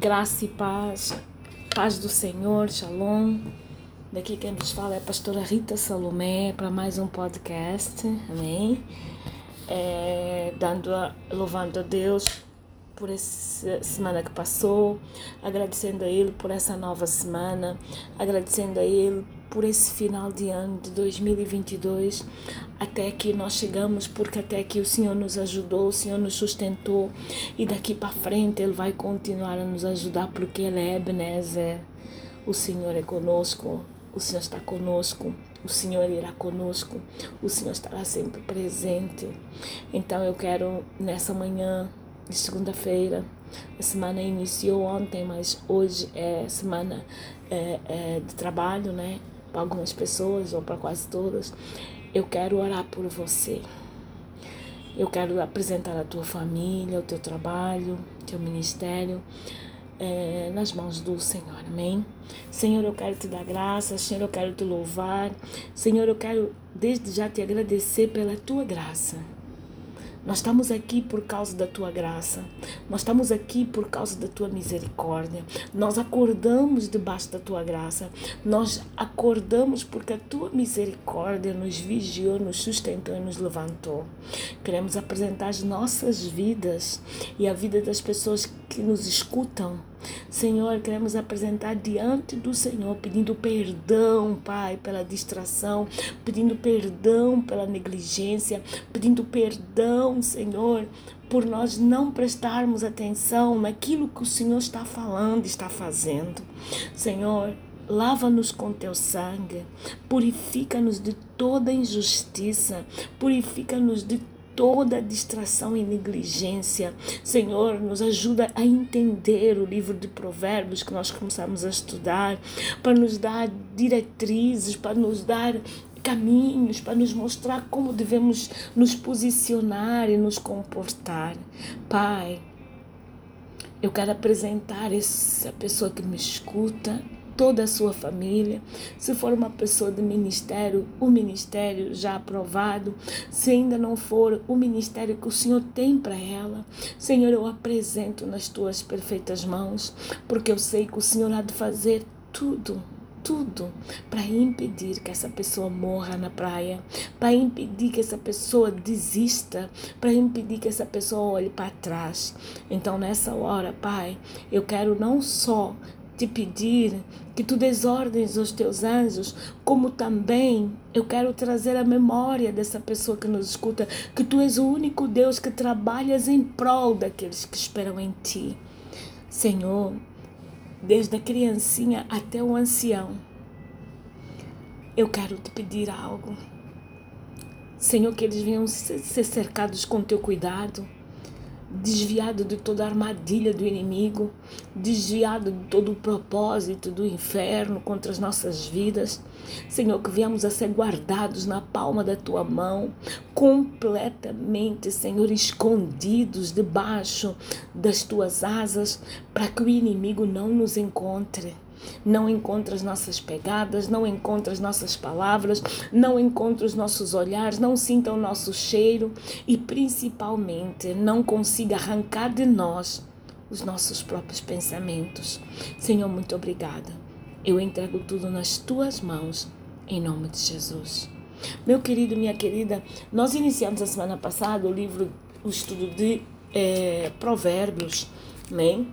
Graça e paz, paz do Senhor, shalom. Daqui quem nos fala é a pastora Rita Salomé para mais um podcast, amém? É, dando a, louvando a Deus por essa semana que passou, agradecendo a Ele por essa nova semana, agradecendo a Ele por esse final de ano de 2022, até aqui nós chegamos, porque até aqui o Senhor nos ajudou, o Senhor nos sustentou, e daqui para frente Ele vai continuar a nos ajudar, porque Ele é Ebenezer. O Senhor é conosco, o Senhor está conosco, o Senhor irá conosco, o Senhor estará sempre presente. Então eu quero nessa manhã de segunda-feira. A semana iniciou ontem, mas hoje é semana é, é, de trabalho, né? Para algumas pessoas ou para quase todas, eu quero orar por você. Eu quero apresentar a tua família, o teu trabalho, o teu ministério é, nas mãos do Senhor, amém? Senhor, eu quero te dar graça, Senhor, eu quero te louvar, Senhor, eu quero desde já te agradecer pela tua graça. Nós estamos aqui por causa da tua graça. Nós estamos aqui por causa da tua misericórdia. Nós acordamos debaixo da tua graça. Nós acordamos porque a tua misericórdia nos vigiou, nos sustentou e nos levantou. Queremos apresentar as nossas vidas e a vida das pessoas que nos escutam Senhor, queremos apresentar diante do Senhor, pedindo perdão, Pai, pela distração, pedindo perdão pela negligência, pedindo perdão, Senhor, por nós não prestarmos atenção naquilo que o Senhor está falando, está fazendo. Senhor, lava-nos com teu sangue, purifica-nos de toda injustiça, purifica-nos de toda distração e negligência. Senhor, nos ajuda a entender o livro de Provérbios que nós começamos a estudar, para nos dar diretrizes, para nos dar caminhos, para nos mostrar como devemos nos posicionar e nos comportar. Pai, eu quero apresentar essa pessoa que me escuta toda a sua família. Se for uma pessoa de ministério, o ministério já aprovado. Se ainda não for o ministério que o Senhor tem para ela, Senhor, eu apresento nas tuas perfeitas mãos, porque eu sei que o Senhor há de fazer tudo tudo para impedir que essa pessoa morra na praia, para impedir que essa pessoa desista, para impedir que essa pessoa olhe para trás. Então, nessa hora, Pai, eu quero não só te pedir que tu desordens os teus anjos, como também eu quero trazer a memória dessa pessoa que nos escuta, que tu és o único Deus que trabalhas em prol daqueles que esperam em ti. Senhor, desde a criancinha até o ancião, eu quero te pedir algo. Senhor, que eles venham ser cercados com teu cuidado desviado de toda a armadilha do inimigo, desviado de todo o propósito do inferno contra as nossas vidas. Senhor, que viemos a ser guardados na palma da tua mão, completamente, Senhor, escondidos debaixo das tuas asas, para que o inimigo não nos encontre não encontra as nossas pegadas, não encontra as nossas palavras, não encontra os nossos olhares, não sinta o nosso cheiro e principalmente não consiga arrancar de nós os nossos próprios pensamentos. Senhor, muito obrigada. Eu entrego tudo nas tuas mãos, em nome de Jesus. Meu querido, minha querida, nós iniciamos a semana passada o livro, o estudo de é, Provérbios, né?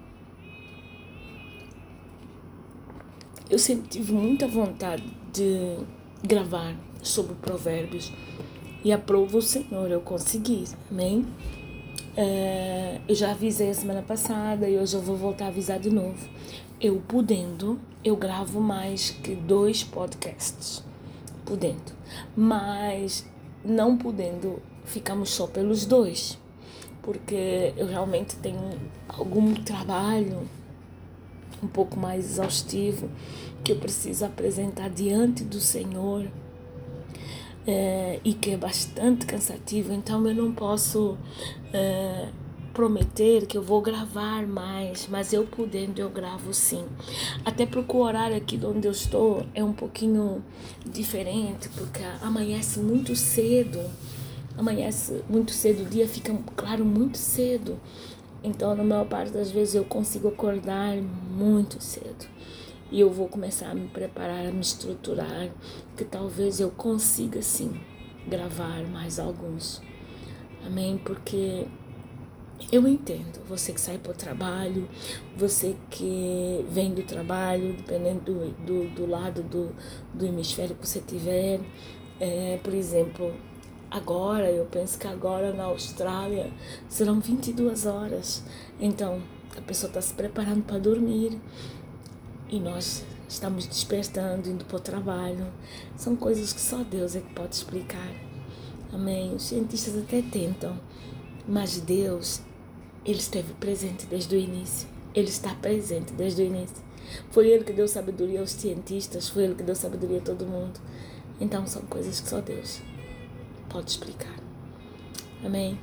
Eu sempre tive muita vontade de gravar sobre provérbios e aprovo o Senhor, eu consegui, amém? É, eu já avisei a semana passada e hoje eu vou voltar a avisar de novo. Eu podendo, eu gravo mais que dois podcasts, podendo, mas não podendo, ficamos só pelos dois, porque eu realmente tenho algum trabalho um pouco mais exaustivo que eu preciso apresentar diante do Senhor é, e que é bastante cansativo, então eu não posso é, prometer que eu vou gravar mais, mas eu podendo eu gravo sim. Até porque o horário aqui onde eu estou é um pouquinho diferente, porque amanhece muito cedo, amanhece muito cedo, o dia fica claro muito cedo. Então, na maior parte das vezes, eu consigo acordar muito cedo. E eu vou começar a me preparar, a me estruturar, que talvez eu consiga, sim, gravar mais alguns. Amém? Porque eu entendo, você que sai para o trabalho, você que vem do trabalho, dependendo do, do, do lado do, do hemisfério que você tiver. É, por exemplo, agora, eu penso que agora na Austrália serão 22 horas. Então, a pessoa está se preparando para dormir e nós estamos despertando, indo para o trabalho. São coisas que só Deus é que pode explicar. Amém? Os cientistas até tentam, mas Deus, Ele esteve presente desde o início. Ele está presente desde o início. Foi Ele que deu sabedoria aos cientistas, foi Ele que deu sabedoria a todo mundo. Então são coisas que só Deus pode explicar. Amém?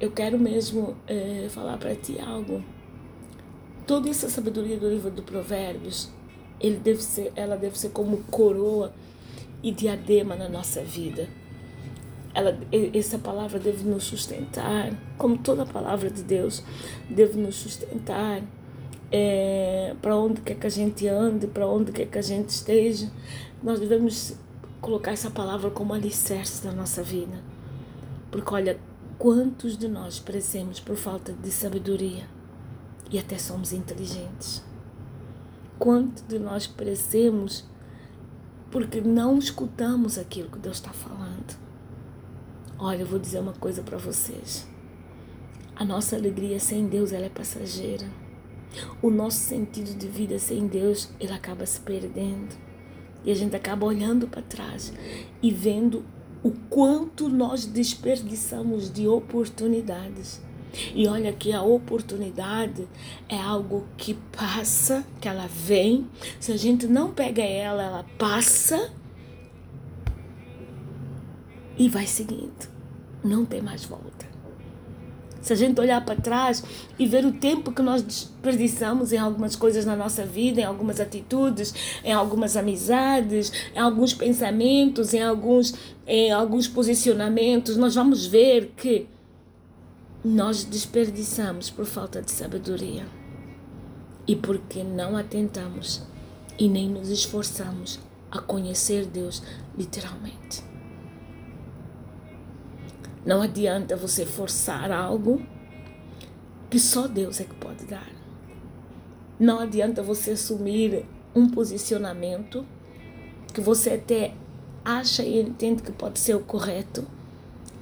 Eu quero mesmo é, falar para ti algo. Toda essa sabedoria do livro do Provérbios, ele deve ser, ela deve ser como coroa e diadema na nossa vida. Ela, essa palavra deve nos sustentar, como toda palavra de Deus, deve nos sustentar é, para onde quer que a gente ande, para onde quer que a gente esteja. Nós devemos colocar essa palavra como alicerce da nossa vida. Porque olha, quantos de nós perecemos por falta de sabedoria e até somos inteligentes? Quanto de nós perecemos porque não escutamos aquilo que Deus está falando? Olha, eu vou dizer uma coisa para vocês. A nossa alegria sem Deus ela é passageira. O nosso sentido de vida sem Deus ele acaba se perdendo. E a gente acaba olhando para trás e vendo o quanto nós desperdiçamos de oportunidades. E olha que a oportunidade é algo que passa, que ela vem. Se a gente não pega ela, ela passa e vai seguindo. Não tem mais volta. Se a gente olhar para trás e ver o tempo que nós desperdiçamos em algumas coisas na nossa vida, em algumas atitudes, em algumas amizades, em alguns pensamentos, em alguns, em alguns posicionamentos, nós vamos ver que nós desperdiçamos por falta de sabedoria e porque não atentamos e nem nos esforçamos a conhecer Deus literalmente. Não adianta você forçar algo que só Deus é que pode dar. Não adianta você assumir um posicionamento que você até acha e entende que pode ser o correto,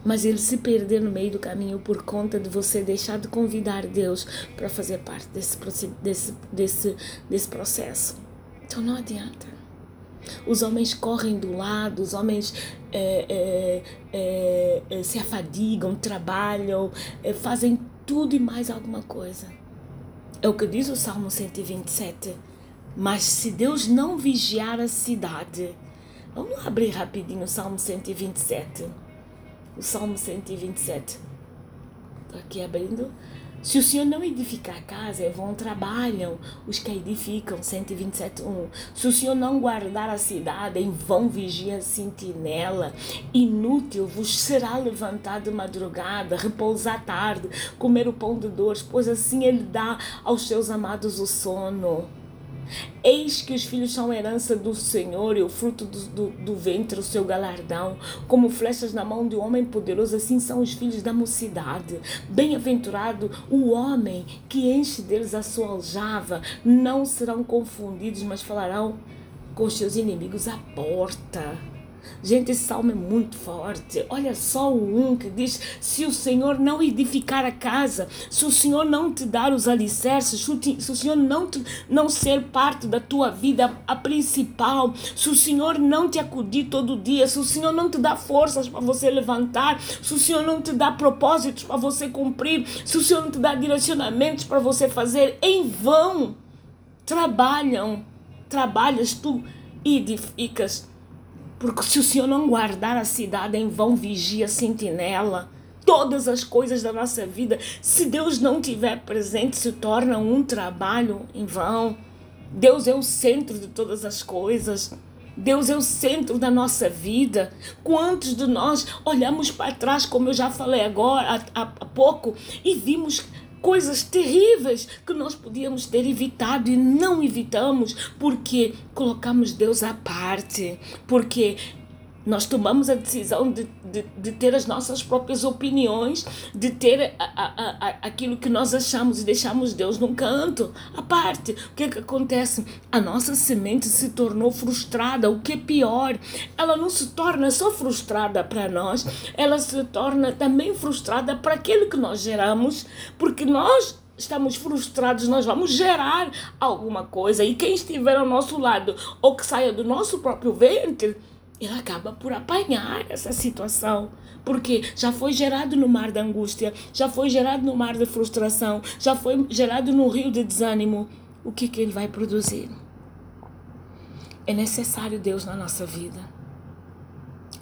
mas ele se perder no meio do caminho por conta de você deixar de convidar Deus para fazer parte desse, desse, desse, desse processo. Então não adianta. Os homens correm do lado, os homens é, é, é, é se afadigam, trabalham, é, fazem tudo e mais alguma coisa. É o que diz o Salmo 127. Mas se Deus não vigiar a cidade, vamos abrir rapidinho o Salmo 127. O Salmo 127. Estou aqui abrindo. Se o Senhor não edificar a casa, é vão trabalham os que edificam, 127.1. Se o Senhor não guardar a cidade, em vão vigia a sentinela. Inútil vos será levantar de madrugada, repousar tarde, comer o pão de dores, pois assim ele dá aos seus amados o sono. Eis que os filhos são herança do Senhor e o fruto do, do, do, ventre, o seu galardão. Como flechas na mão de um homem poderoso, assim são os filhos da mocidade. Bem-aventurado o homem que enche deles a sua aljava. Não serão confundidos, mas falarão com os seus inimigos à porta. Gente, esse salmo é muito forte. Olha só o um que diz: se o Senhor não edificar a casa, se o Senhor não te dar os alicerces, se o Senhor não, te, não ser parte da tua vida a principal, se o Senhor não te acudir todo dia, se o Senhor não te dá forças para você levantar, se o Senhor não te dá propósitos para você cumprir, se o Senhor não te dá direcionamentos para você fazer, em vão trabalham, trabalhas tu edificas porque se o Senhor não guardar a cidade, em vão vigia a sentinela. Todas as coisas da nossa vida, se Deus não tiver presente, se tornam um trabalho em vão. Deus é o centro de todas as coisas. Deus é o centro da nossa vida. Quantos de nós olhamos para trás, como eu já falei agora há, há pouco, e vimos coisas terríveis que nós podíamos ter evitado e não evitamos porque colocamos Deus à parte, porque nós tomamos a decisão de, de, de, ter as nossas próprias opiniões, de ter a, a, a, aquilo que nós achamos e deixamos Deus num canto, à parte. O que, é que acontece? A nossa semente se tornou frustrada. O que é pior, ela não se torna só frustrada para nós, ela se torna também frustrada para aquilo que nós geramos, porque nós estamos frustrados, nós vamos gerar alguma coisa. E quem estiver ao nosso lado ou que saia do nosso próprio ventre ele acaba por apanhar essa situação. Porque já foi gerado no mar da angústia, já foi gerado no mar da frustração, já foi gerado no rio de desânimo. O que, que ele vai produzir? É necessário Deus na nossa vida.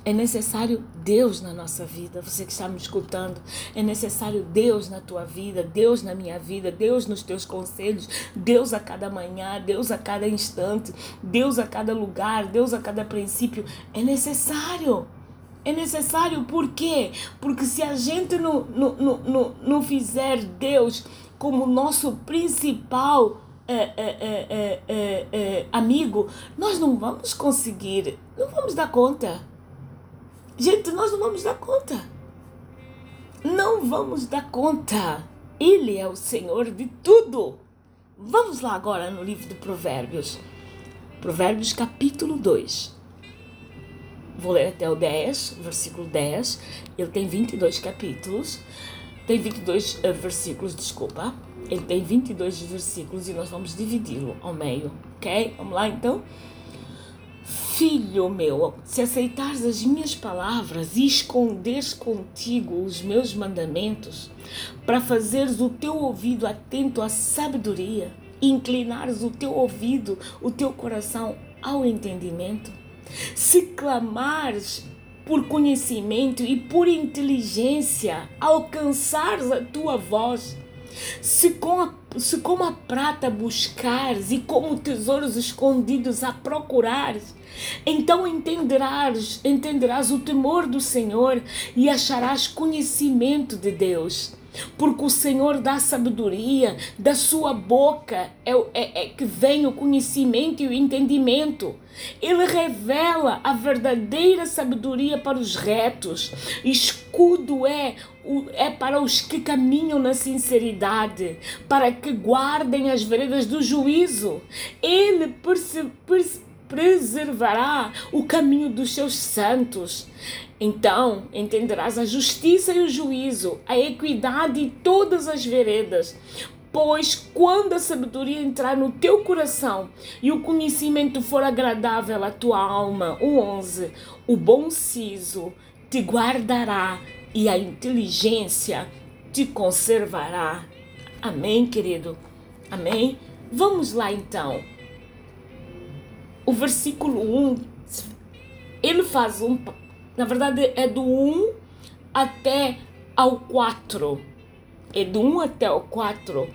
É necessário Deus na nossa vida, você que está me escutando. É necessário Deus na tua vida, Deus na minha vida, Deus nos teus conselhos, Deus a cada manhã, Deus a cada instante, Deus a cada lugar, Deus a cada princípio. É necessário. É necessário por quê? Porque se a gente não, não, não, não, fizer Deus como nosso principal é, é, é, é, é amigo, nós não vamos conseguir, não vamos dar conta. Gente, nós não vamos dar conta. Não vamos dar conta. Ele é o Senhor de tudo. Vamos lá agora no livro de Provérbios. Provérbios capítulo 2. Vou ler até o 10, versículo 10. Ele tem 22 capítulos. Tem 22 uh, eh, versículos, desculpa. Ele tem 22 versículos e nós vamos dividi-lo ao meio, ok? Vamos lá então? Filho meu, se aceitares as minhas palavras e esconderes contigo os meus mandamentos, para fazeres o teu ouvido atento à sabedoria, e inclinares o teu ouvido, o teu coração ao entendimento, se clamares por conhecimento e por inteligência, alcançares a tua voz, se com a, se como a prata buscares e como tesouros escondidos a procurares, então entenderás, entenderás o temor do Senhor e acharás conhecimento de Deus. Porque o Senhor dá sabedoria, da sua boca é, é, é que vem o conhecimento e o entendimento. Ele revela a verdadeira sabedoria para os retos. Escudo é, é para os que caminham na sinceridade, para que guardem as veredas do juízo. Ele perce, perce, preservará o caminho dos seus santos. Então entenderás a justiça e o juízo, a equidade e todas as veredas. Pois quando a sabedoria entrar no teu coração e o conhecimento for agradável à tua alma, o 11, o bom siso te guardará e a inteligência te conservará. Amém, querido? Amém? Vamos lá então o versículo 1, ele faz um. Na verdade, é do 1 até ao 4. É do 1 até ao 4.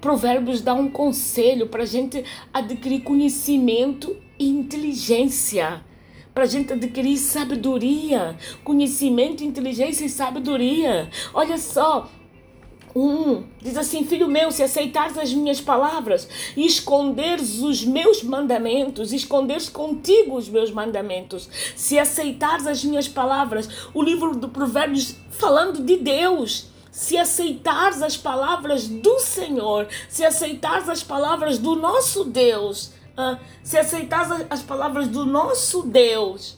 Provérbios dá um conselho para a gente adquirir conhecimento e inteligência. Para a gente adquirir sabedoria, conhecimento, inteligência e sabedoria. Olha só, 1 diz assim: Filho meu, se aceitares as minhas palavras e esconderes os meus mandamentos, esconderes contigo os meus mandamentos, se aceitares as minhas palavras, o livro do Provérbios falando de Deus. Se aceitares as palavras do Senhor, se aceitares as palavras do nosso Deus, se aceitares as palavras do nosso Deus,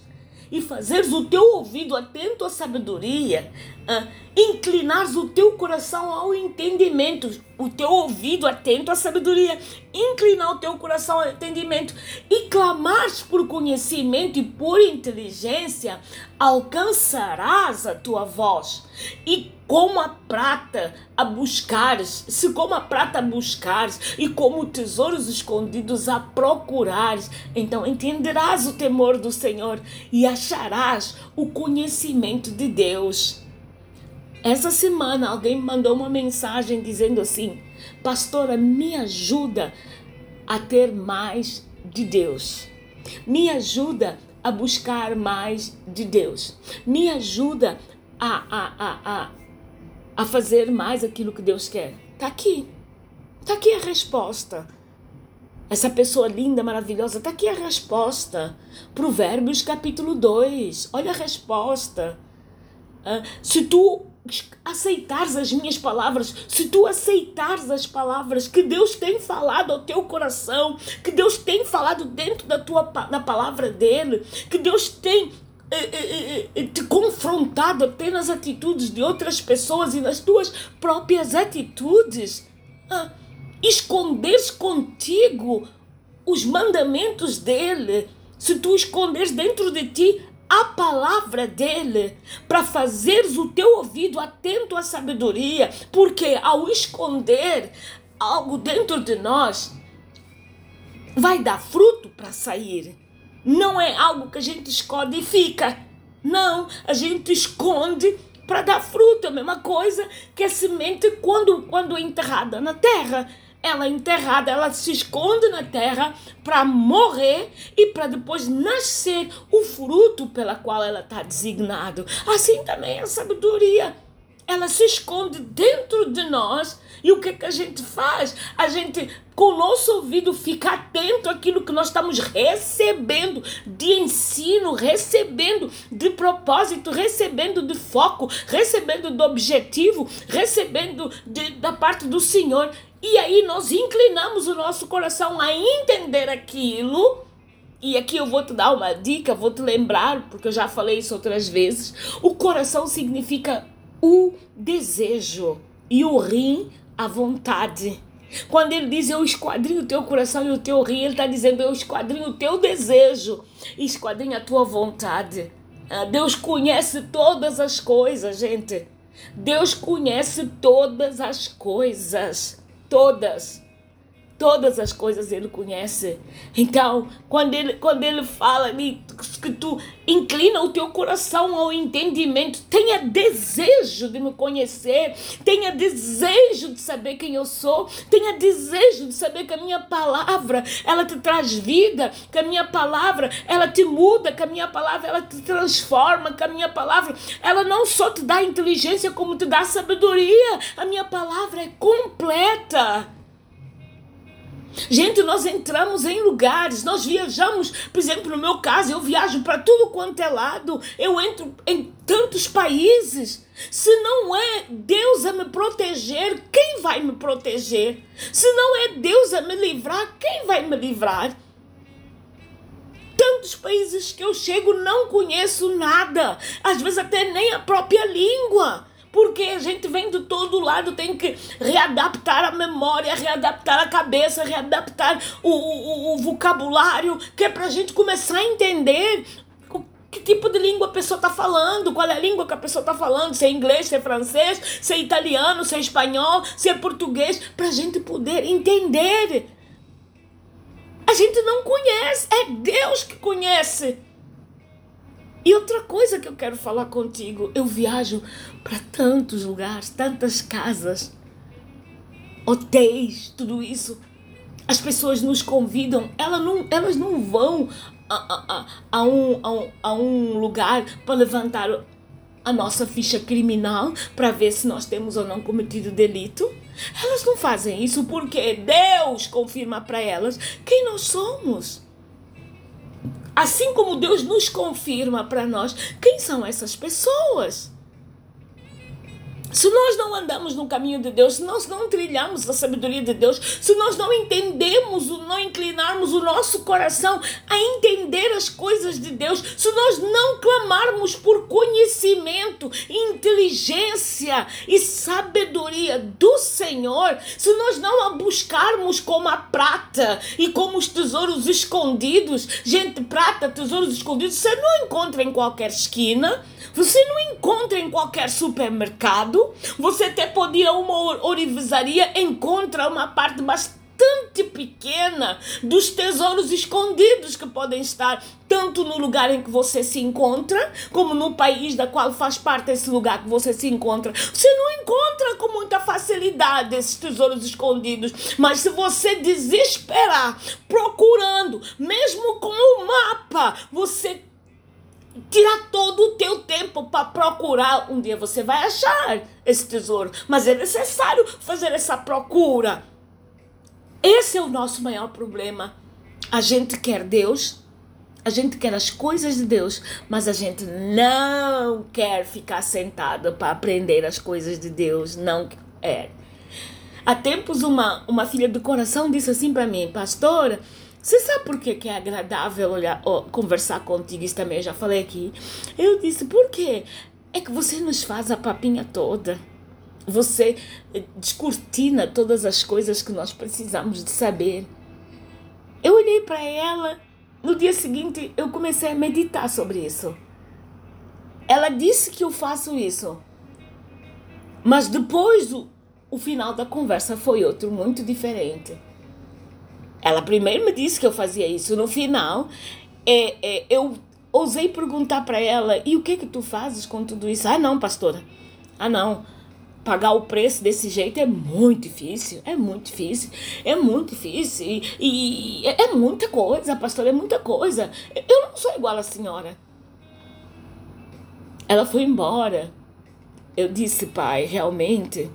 e fazeres o teu ouvido atento à sabedoria, uh, inclinares o teu coração ao entendimento, o teu ouvido atento à sabedoria, inclinar o teu coração ao entendimento e clamares por conhecimento e por inteligência, alcançarás a tua voz. E como a prata a buscares, se como a prata a buscares e como tesouros escondidos a procurares, então entenderás o temor do Senhor e acharás o conhecimento de Deus. Essa semana alguém mandou uma mensagem dizendo assim: Pastora, me ajuda a ter mais de Deus. Me ajuda a buscar mais de Deus. Me ajuda a, a, a, a, a fazer mais aquilo que Deus quer. Tá aqui. Tá aqui a resposta. Essa pessoa linda, maravilhosa, tá aqui a resposta. Provérbios capítulo 2. Olha a resposta. Uh, se tu aceitares as minhas palavras, se tu aceitares as palavras que Deus tem falado ao teu coração, que Deus tem falado dentro da tua da palavra dele, que Deus tem te confrontado até nas atitudes de outras pessoas e nas tuas próprias atitudes, ah, esconderes contigo os mandamentos dele, se tu esconderes dentro de ti a palavra dele, para fazeres o teu ouvido atento à sabedoria, porque ao esconder algo dentro de nós, vai dar fruto para sair. Não é algo que a gente esconde e fica. Não, a gente esconde para dar fruto. É a mesma coisa que a semente quando, quando é enterrada na terra ela é enterrada, ela se esconde na terra para morrer e para depois nascer o fruto pela qual ela está designado. Assim também é a sabedoria. Ela se esconde dentro de nós e o que, que a gente faz? A gente, com o nosso ouvido, fica atento àquilo que nós estamos recebendo de ensino, recebendo de propósito, recebendo de foco, recebendo do objetivo, recebendo de, da parte do Senhor. E aí nós inclinamos o nosso coração a entender aquilo. E aqui eu vou te dar uma dica, vou te lembrar, porque eu já falei isso outras vezes. O coração significa o desejo e o rim a vontade. Quando ele diz eu esquadrinho o teu coração e o teu rim, ele está dizendo eu esquadrinho o teu desejo esquadrinho a tua vontade. Ah, Deus conhece todas as coisas, gente. Deus conhece todas as coisas todas. Todas as coisas ele conhece. Então, quando ele, quando ele fala que tu inclina o teu coração ao entendimento, tenha desejo de me conhecer, tenha desejo de saber quem eu sou, tenha desejo de saber que a minha palavra, ela te traz vida, que a minha palavra, ela te muda, que a minha palavra, ela te transforma, que a minha palavra, ela não só te dá inteligência, como te dá sabedoria. A minha palavra é completa. Gente, nós entramos em lugares, nós viajamos, por exemplo, no meu caso, eu viajo para tudo quanto é lado, eu entro em tantos países. Se não é Deus a me proteger, quem vai me proteger? Se não é Deus a me livrar, quem vai me livrar? Tantos países que eu chego não conheço nada, às vezes até nem a própria língua. Porque a gente vem de todo lado, tem que readaptar a memória, readaptar a cabeça, readaptar o, o, o vocabulário, que é para a gente começar a entender que tipo de língua a pessoa está falando, qual é a língua que a pessoa está falando, se é inglês, se é francês, se é italiano, se é espanhol, se é português, para a gente poder entender. A gente não conhece, é Deus que conhece. E outra coisa que eu quero falar contigo, eu viajo para tantos lugares, tantas casas, hotéis, tudo isso. As pessoas nos convidam, elas não, elas não vão a, a, a, um, a, um, a um lugar para levantar a nossa ficha criminal para ver se nós temos ou não cometido delito. Elas não fazem isso porque Deus confirma para elas quem nós somos. Assim como Deus nos confirma para nós quem são essas pessoas. Se nós não andamos no caminho de Deus, se nós não trilhamos a sabedoria de Deus, se nós não entendemos, não inclinarmos o nosso coração a entender as coisas de Deus, se nós não clamarmos por conhecimento, inteligência e sabedoria do Senhor, se nós não a buscarmos como a prata e como os tesouros escondidos, gente, prata, tesouros escondidos, você não encontra em qualquer esquina. Você não encontra em qualquer supermercado. Você até pode ir a uma orivesaria, encontra uma parte bastante pequena dos tesouros escondidos que podem estar tanto no lugar em que você se encontra, como no país da qual faz parte esse lugar que você se encontra. Você não encontra com muita facilidade esses tesouros escondidos, mas se você desesperar procurando, mesmo com o mapa, você tirar todo o teu tempo para procurar. Um dia você vai achar esse tesouro, mas é necessário fazer essa procura. Esse é o nosso maior problema. A gente quer Deus, a gente quer as coisas de Deus, mas a gente não quer ficar sentado para aprender as coisas de Deus. Não quer. Há tempos, uma, uma filha do coração disse assim para mim, pastora. Você sabe por que, é agradável olhar, conversar contigo? Isso também eu já falei aqui. Eu disse, por quê? É que você nos faz a papinha toda. Você descortina todas as coisas que nós precisamos de saber. Eu olhei para ela, no dia seguinte eu comecei a meditar sobre isso. Ela disse que eu faço isso. Mas depois o, o final da conversa foi outro muito diferente. Ela primeiro me disse que eu fazia isso. No final, é, é, eu ousei perguntar para ela: e o que que tu fazes com tudo isso? Ah, não, pastora. Ah, não. Pagar o preço desse jeito é muito difícil. É muito difícil. É muito difícil. E, e é, é muita coisa, pastora. É muita coisa. Eu não sou igual à senhora. Ela foi embora. Eu disse, pai, realmente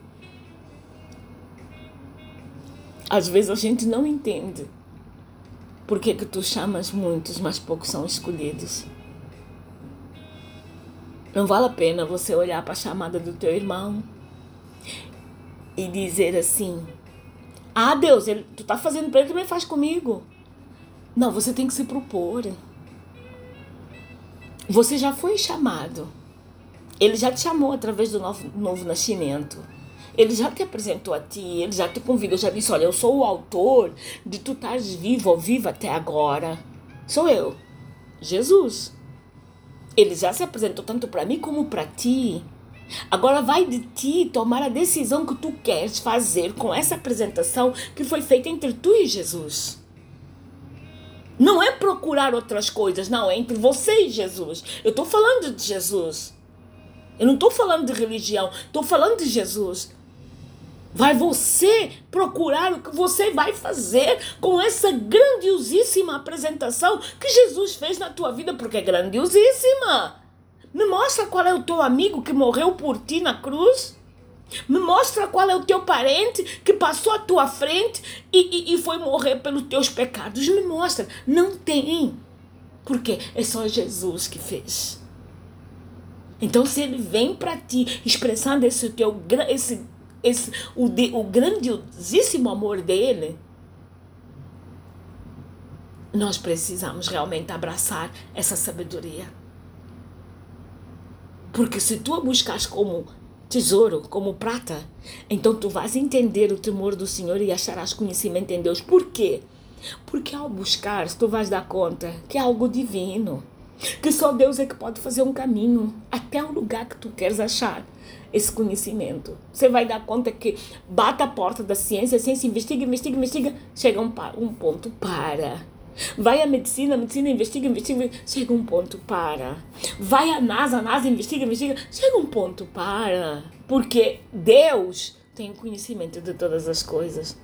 Às vezes a gente não entende por que, que tu chamas muitos, mas poucos são escolhidos. Não vale a pena você olhar para a chamada do teu irmão e dizer assim: Ah, Deus, ele, tu tá fazendo para ele, também faz comigo. Não, você tem que se propor. Você já foi chamado. Ele já te chamou através do novo, novo nascimento. Ele já te apresentou a ti, ele já te convidou, já disse: Olha, eu sou o autor de tu estás vivo ou viva até agora. Sou eu, Jesus. Ele já se apresentou tanto para mim como para ti. Agora vai de ti tomar a decisão que tu queres fazer com essa apresentação que foi feita entre tu e Jesus. Não é procurar outras coisas, não, é entre você e Jesus. Eu estou falando de Jesus. Eu não estou falando de religião, estou falando de Jesus. Vai você procurar o que você vai fazer com essa grandiosíssima apresentação que Jesus fez na tua vida, porque é grandiosíssima. Me mostra qual é o teu amigo que morreu por ti na cruz. Me mostra qual é o teu parente que passou à tua frente e, e, e foi morrer pelos teus pecados. Me mostra. Não tem. Porque é só Jesus que fez. Então, se ele vem para ti expressando esse teu esse esse, o, de, o grandiosíssimo amor dele, nós precisamos realmente abraçar essa sabedoria. Porque se tu a buscas como tesouro, como prata, então tu vais entender o temor do Senhor e acharás conhecimento em Deus. Por quê? Porque ao buscar, tu vais dar conta que é algo divino. Que só Deus é que pode fazer um caminho até o lugar que tu queres achar esse conhecimento. Você vai dar conta que bate a porta da ciência, a ciência investiga, investiga, investiga, chega um, um ponto, para. Vai a medicina, a medicina investiga, investiga, chega um ponto, para. Vai a NASA, a NASA investiga, investiga, chega um ponto, para. Porque Deus tem conhecimento de todas as coisas.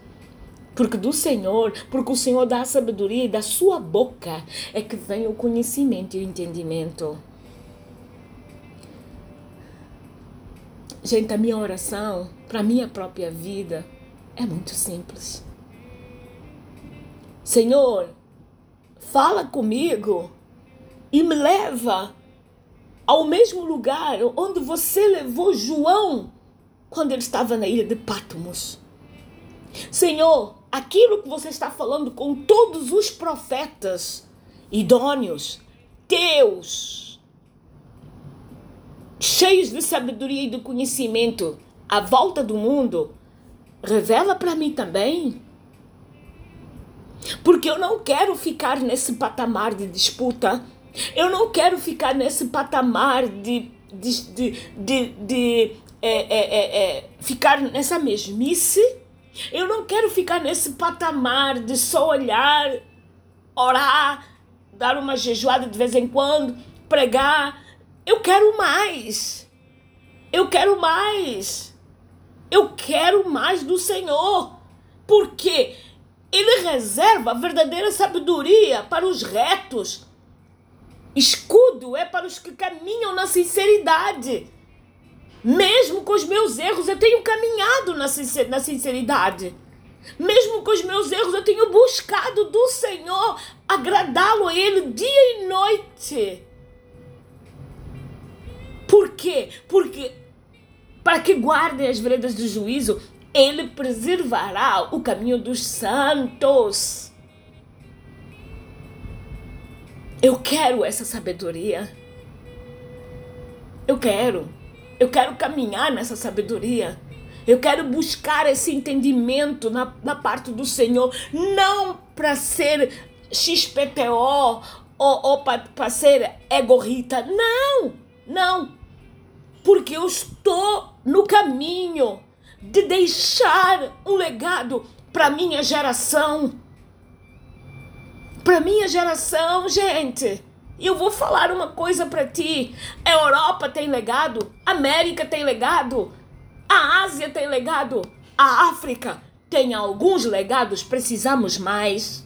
Porque do Senhor, porque o Senhor dá a sabedoria e da sua boca é que vem o conhecimento e o entendimento. Gente, a minha oração para minha própria vida é muito simples. Senhor, fala comigo e me leva ao mesmo lugar onde você levou João quando ele estava na ilha de Patmos. Senhor, aquilo que você está falando com todos os profetas idôneos, teus, cheios de sabedoria e de conhecimento à volta do mundo, revela para mim também. Porque eu não quero ficar nesse patamar de disputa, eu não quero ficar nesse patamar de, de, de, de, de é, é, é, é, ficar nessa mesmice, eu não quero ficar nesse patamar de só olhar, orar, dar uma jejuada de vez em quando, pregar eu quero mais. Eu quero mais. Eu quero mais do Senhor. Porque Ele reserva a verdadeira sabedoria para os retos. Escudo é para os que caminham na sinceridade. Mesmo com os meus erros, eu tenho caminhado na sinceridade. Mesmo com os meus erros, eu tenho buscado do Senhor agradá-lo a Ele dia e noite. Quê? Porque para que guardem as veredas do juízo, Ele preservará o caminho dos santos. Eu quero essa sabedoria. Eu quero. Eu quero caminhar nessa sabedoria. Eu quero buscar esse entendimento na, na parte do Senhor, não para ser XPTO ou, ou para ser egorrita. Não, não. Porque eu estou no caminho de deixar um legado para minha geração. Para minha geração, gente. E eu vou falar uma coisa para ti. A Europa tem legado, a América tem legado, a Ásia tem legado, a África tem alguns legados, precisamos mais.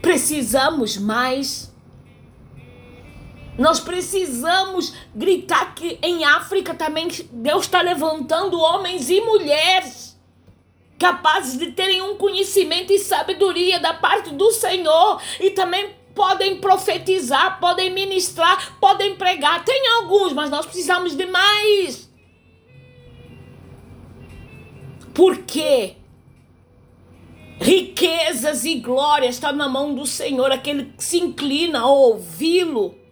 Precisamos mais. Nós precisamos gritar que em África também Deus está levantando homens e mulheres capazes de terem um conhecimento e sabedoria da parte do Senhor e também podem profetizar, podem ministrar, podem pregar. Tem alguns, mas nós precisamos de mais. Porque riquezas e glória estão na mão do Senhor, aquele que se inclina a ouvi-lo,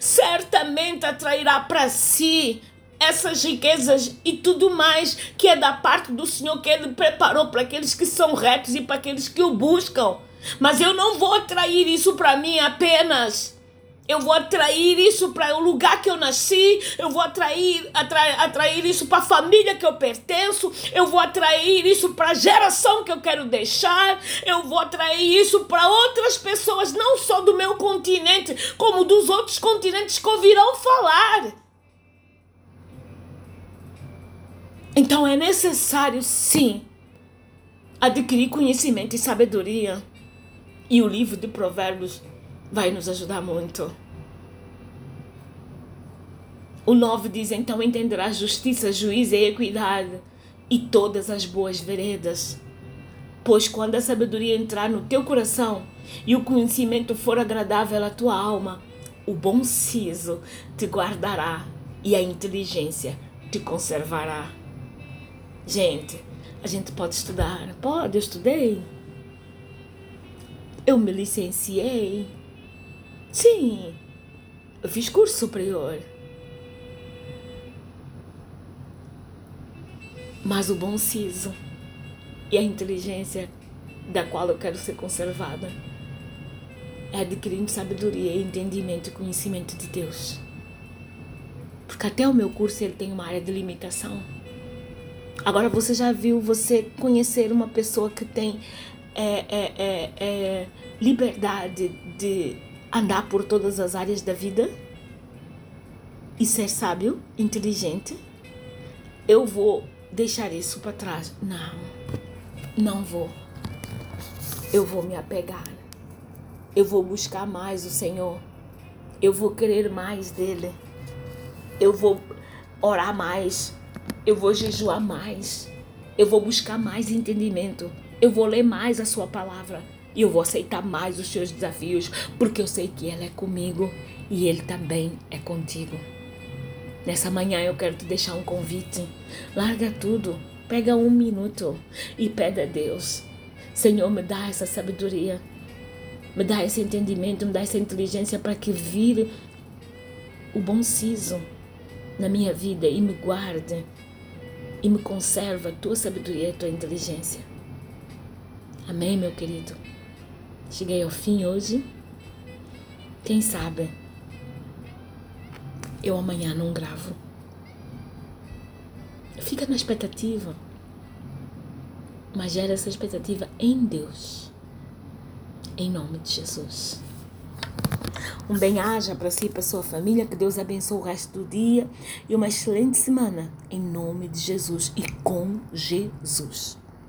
certamente atrairá para si essas riquezas e tudo mais que é da parte do Senhor que Ele preparou para aqueles que são retos e para aqueles que o buscam. Mas eu não vou atrair isso para mim apenas. Eu vou atrair isso para o lugar que eu nasci, eu vou atrair, atrair, atrair isso para a família que eu pertenço, eu vou atrair isso para a geração que eu quero deixar, eu vou atrair isso para outras pessoas, não só do meu continente, como dos outros continentes que ouvirão falar. Então é necessário, sim, adquirir conhecimento e sabedoria. E o livro de Provérbios vai nos ajudar muito. O 9 diz: Então entenderás justiça, juízo e equidade e todas as boas veredas. Pois quando a sabedoria entrar no teu coração e o conhecimento for agradável à tua alma, o bom siso te guardará e a inteligência te conservará. Gente, a gente pode estudar. Pode, eu estudei. Eu me licenciei. Sim, eu fiz curso superior. Mas o bom siso e a inteligência da qual eu quero ser conservada é adquirindo sabedoria, entendimento e conhecimento de Deus. Porque até o meu curso ele tem uma área de limitação. Agora você já viu você conhecer uma pessoa que tem é, é, é, é, liberdade de andar por todas as áreas da vida e ser sábio, inteligente, eu vou deixar isso para trás. Não, não vou. Eu vou me apegar. Eu vou buscar mais o Senhor. Eu vou querer mais dele. Eu vou orar mais. Eu vou jejuar mais. Eu vou buscar mais entendimento. Eu vou ler mais a sua palavra e eu vou aceitar mais os seus desafios, porque eu sei que Ele é comigo e Ele também é contigo. Nessa manhã eu quero te deixar um convite. Larga tudo, pega um minuto e pede a Deus: Senhor, me dá essa sabedoria, me dá esse entendimento, me dá essa inteligência para que vire o bom siso na minha vida e me guarde e me conserve a tua sabedoria e a tua inteligência. Amém, meu querido? Cheguei ao fim hoje. Quem sabe eu amanhã não gravo. Fica na expectativa. Mas gera essa expectativa em Deus. Em nome de Jesus. Um bem-aja para si e para sua família. Que Deus abençoe o resto do dia e uma excelente semana. Em nome de Jesus e com Jesus.